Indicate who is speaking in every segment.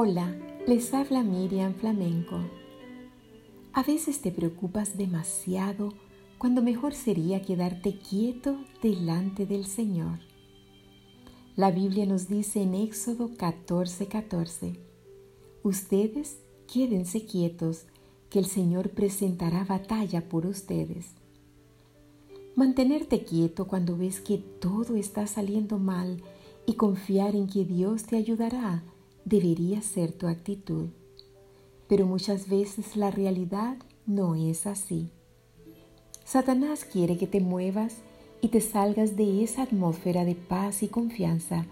Speaker 1: Hola, les habla Miriam Flamenco. A veces te preocupas demasiado cuando mejor sería quedarte quieto delante del Señor. La Biblia nos dice en Éxodo 14:14, 14, ustedes quédense quietos, que el Señor presentará batalla por ustedes. Mantenerte quieto cuando ves que todo está saliendo mal y confiar en que Dios te ayudará debería ser tu actitud. Pero muchas veces la realidad no es así. Satanás quiere que te muevas y te salgas de esa atmósfera de paz y confianza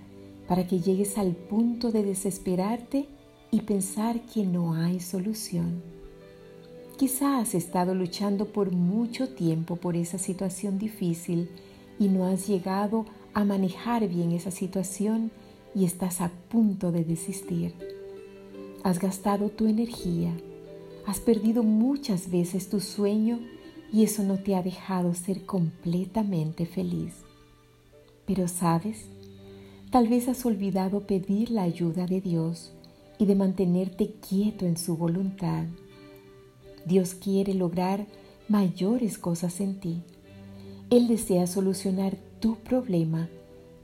Speaker 1: para que llegues al punto de desesperarte y pensar que no hay solución. Quizás has estado luchando por mucho tiempo por esa situación difícil y no has llegado a manejar bien esa situación y estás a punto de desistir. Has gastado tu energía, has perdido muchas veces tu sueño y eso no te ha dejado ser completamente feliz. Pero sabes, tal vez has olvidado pedir la ayuda de Dios y de mantenerte quieto en su voluntad. Dios quiere lograr mayores cosas en ti. Él desea solucionar tu problema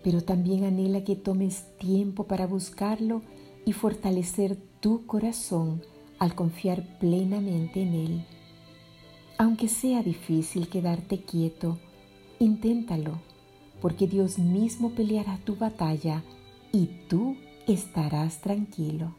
Speaker 1: pero también anhela que tomes tiempo para buscarlo y fortalecer tu corazón al confiar plenamente en Él. Aunque sea difícil quedarte quieto, inténtalo, porque Dios mismo peleará tu batalla y tú estarás tranquilo.